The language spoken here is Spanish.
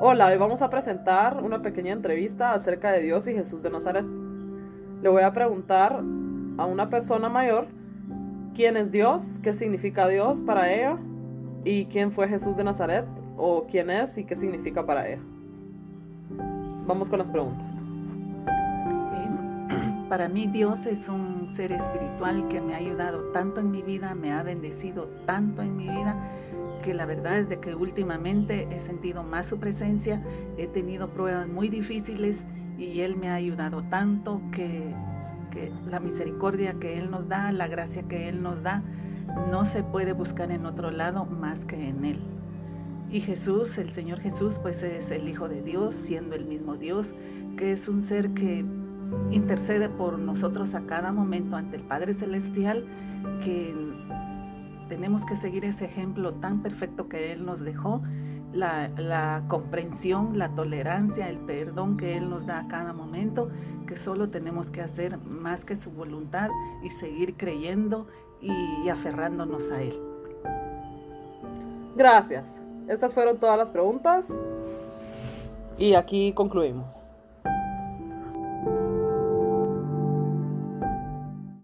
Hola, hoy vamos a presentar una pequeña entrevista acerca de Dios y Jesús de Nazaret. Le voy a preguntar a una persona mayor quién es Dios, qué significa Dios para ella y quién fue Jesús de Nazaret o quién es y qué significa para ella. Vamos con las preguntas. Para mí Dios es un ser espiritual que me ha ayudado tanto en mi vida, me ha bendecido tanto en mi vida que la verdad es de que últimamente he sentido más su presencia, he tenido pruebas muy difíciles y Él me ha ayudado tanto que, que la misericordia que Él nos da, la gracia que Él nos da, no se puede buscar en otro lado más que en Él. Y Jesús, el Señor Jesús, pues es el Hijo de Dios, siendo el mismo Dios, que es un ser que intercede por nosotros a cada momento ante el Padre Celestial, que tenemos que seguir ese ejemplo tan perfecto que Él nos dejó, la, comprensión, la tolerancia, el perdón que Él nos da a cada momento, que solo tenemos que hacer más que su voluntad y seguir creyendo y aferrándonos a Él. Gracias. Estas fueron todas las preguntas y aquí concluimos.